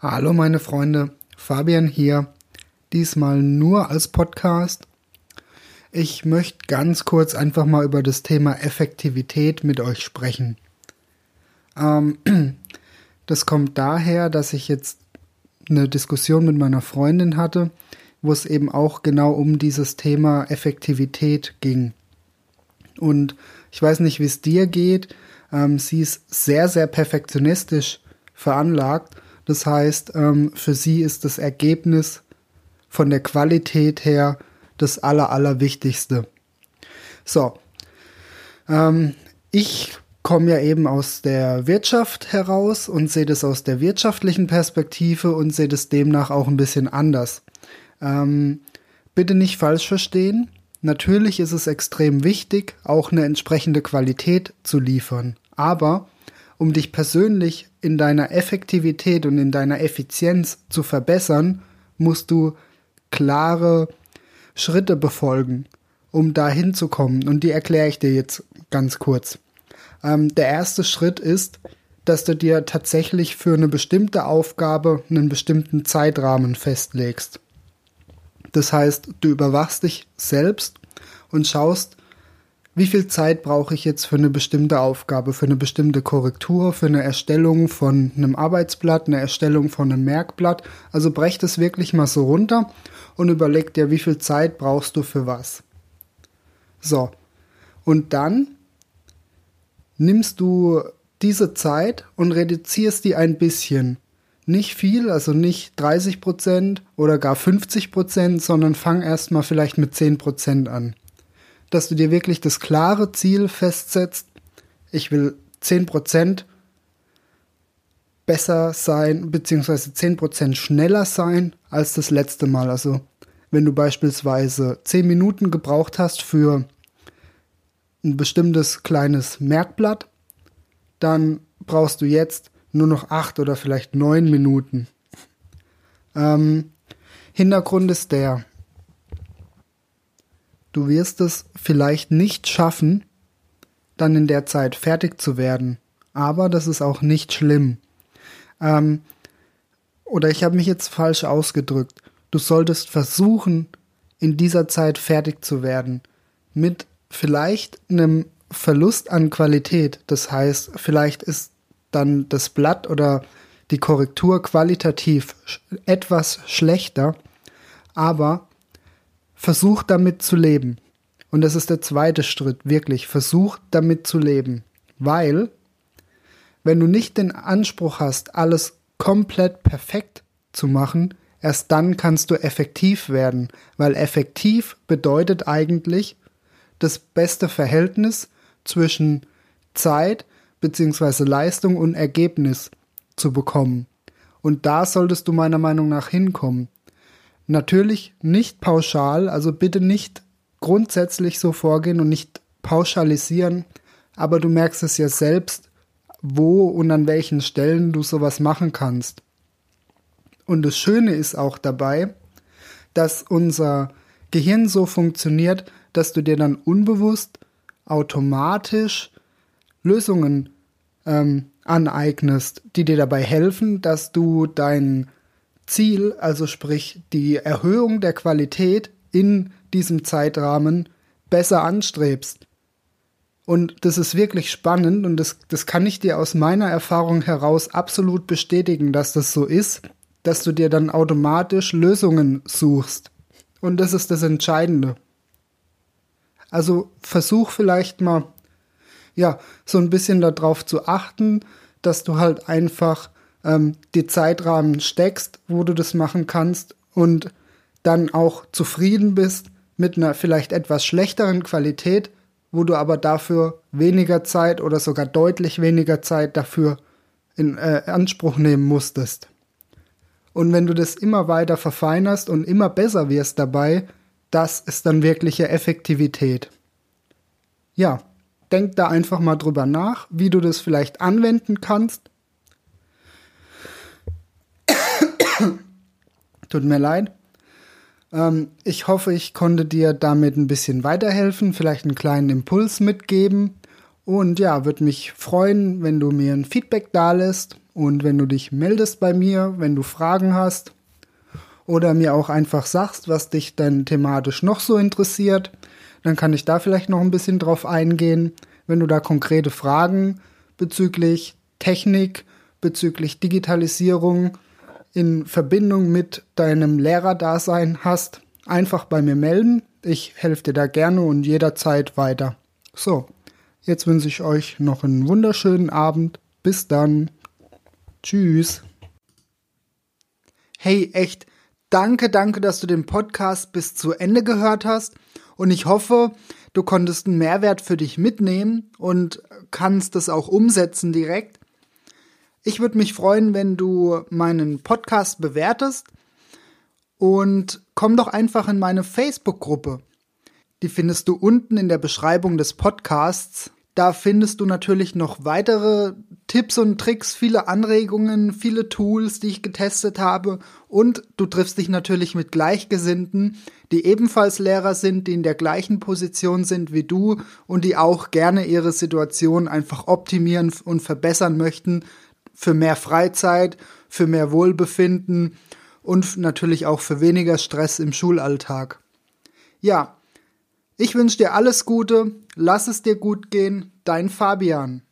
Hallo meine Freunde, Fabian hier, diesmal nur als Podcast. Ich möchte ganz kurz einfach mal über das Thema Effektivität mit euch sprechen. Ähm, das kommt daher, dass ich jetzt eine Diskussion mit meiner Freundin hatte, wo es eben auch genau um dieses Thema Effektivität ging. Und ich weiß nicht, wie es dir geht. Ähm, sie ist sehr, sehr perfektionistisch veranlagt das heißt, ähm, für sie ist das Ergebnis von der Qualität her das Aller, Allerwichtigste. So, ähm, ich komme ja eben aus der Wirtschaft heraus und sehe das aus der wirtschaftlichen Perspektive und sehe das demnach auch ein bisschen anders. Ähm, bitte nicht falsch verstehen. Natürlich ist es extrem wichtig, auch eine entsprechende Qualität zu liefern. Aber um dich persönlich in deiner Effektivität und in deiner Effizienz zu verbessern, musst du klare Schritte befolgen, um da hinzukommen. Und die erkläre ich dir jetzt ganz kurz. Ähm, der erste Schritt ist, dass du dir tatsächlich für eine bestimmte Aufgabe einen bestimmten Zeitrahmen festlegst. Das heißt, du überwachst dich selbst und schaust, wie viel Zeit brauche ich jetzt für eine bestimmte Aufgabe, für eine bestimmte Korrektur, für eine Erstellung von einem Arbeitsblatt, eine Erstellung von einem Merkblatt. Also brech das wirklich mal so runter und überleg dir, wie viel Zeit brauchst du für was. So. Und dann nimmst du diese Zeit und reduzierst die ein bisschen. Nicht viel, also nicht 30 Prozent oder gar 50 Prozent, sondern fang erstmal vielleicht mit 10 Prozent an dass du dir wirklich das klare Ziel festsetzt, ich will 10% besser sein, beziehungsweise 10% schneller sein als das letzte Mal. Also wenn du beispielsweise 10 Minuten gebraucht hast für ein bestimmtes kleines Merkblatt, dann brauchst du jetzt nur noch 8 oder vielleicht 9 Minuten. Ähm, Hintergrund ist der, Du wirst es vielleicht nicht schaffen, dann in der Zeit fertig zu werden. Aber das ist auch nicht schlimm. Ähm, oder ich habe mich jetzt falsch ausgedrückt. Du solltest versuchen, in dieser Zeit fertig zu werden. Mit vielleicht einem Verlust an Qualität. Das heißt, vielleicht ist dann das Blatt oder die Korrektur qualitativ etwas schlechter, aber versuch damit zu leben. Und das ist der zweite Schritt, wirklich, versuch damit zu leben. Weil, wenn du nicht den Anspruch hast, alles komplett perfekt zu machen, erst dann kannst du effektiv werden. Weil effektiv bedeutet eigentlich das beste Verhältnis zwischen Zeit bzw. Leistung und Ergebnis zu bekommen. Und da solltest du meiner Meinung nach hinkommen. Natürlich nicht pauschal, also bitte nicht grundsätzlich so vorgehen und nicht pauschalisieren, aber du merkst es ja selbst, wo und an welchen Stellen du sowas machen kannst. Und das Schöne ist auch dabei, dass unser Gehirn so funktioniert, dass du dir dann unbewusst automatisch Lösungen ähm, aneignest, die dir dabei helfen, dass du dein Ziel, also sprich die Erhöhung der Qualität in diesem Zeitrahmen, besser anstrebst. Und das ist wirklich spannend und das, das kann ich dir aus meiner Erfahrung heraus absolut bestätigen, dass das so ist, dass du dir dann automatisch Lösungen suchst. Und das ist das Entscheidende. Also versuch vielleicht mal, ja, so ein bisschen darauf zu achten, dass du halt einfach ähm, die Zeitrahmen steckst, wo du das machen kannst und dann auch zufrieden bist mit einer vielleicht etwas schlechteren Qualität, wo du aber dafür weniger Zeit oder sogar deutlich weniger Zeit dafür in äh, Anspruch nehmen musstest. Und wenn du das immer weiter verfeinerst und immer besser wirst dabei, das ist dann wirkliche Effektivität. Ja, denk da einfach mal drüber nach, wie du das vielleicht anwenden kannst Tut mir leid. Ähm, ich hoffe, ich konnte dir damit ein bisschen weiterhelfen, vielleicht einen kleinen Impuls mitgeben. Und ja, würde mich freuen, wenn du mir ein Feedback da lässt Und wenn du dich meldest bei mir, wenn du Fragen hast oder mir auch einfach sagst, was dich dann thematisch noch so interessiert, dann kann ich da vielleicht noch ein bisschen drauf eingehen. Wenn du da konkrete Fragen bezüglich Technik, bezüglich Digitalisierung in Verbindung mit deinem Lehrerdasein hast, einfach bei mir melden. Ich helfe dir da gerne und jederzeit weiter. So, jetzt wünsche ich euch noch einen wunderschönen Abend. Bis dann. Tschüss. Hey, echt, danke, danke, dass du den Podcast bis zu Ende gehört hast. Und ich hoffe, du konntest einen Mehrwert für dich mitnehmen und kannst es auch umsetzen direkt. Ich würde mich freuen, wenn du meinen Podcast bewertest und komm doch einfach in meine Facebook-Gruppe. Die findest du unten in der Beschreibung des Podcasts. Da findest du natürlich noch weitere Tipps und Tricks, viele Anregungen, viele Tools, die ich getestet habe. Und du triffst dich natürlich mit Gleichgesinnten, die ebenfalls Lehrer sind, die in der gleichen Position sind wie du und die auch gerne ihre Situation einfach optimieren und verbessern möchten für mehr Freizeit, für mehr Wohlbefinden und natürlich auch für weniger Stress im Schulalltag. Ja, ich wünsche dir alles Gute, lass es dir gut gehen, dein Fabian.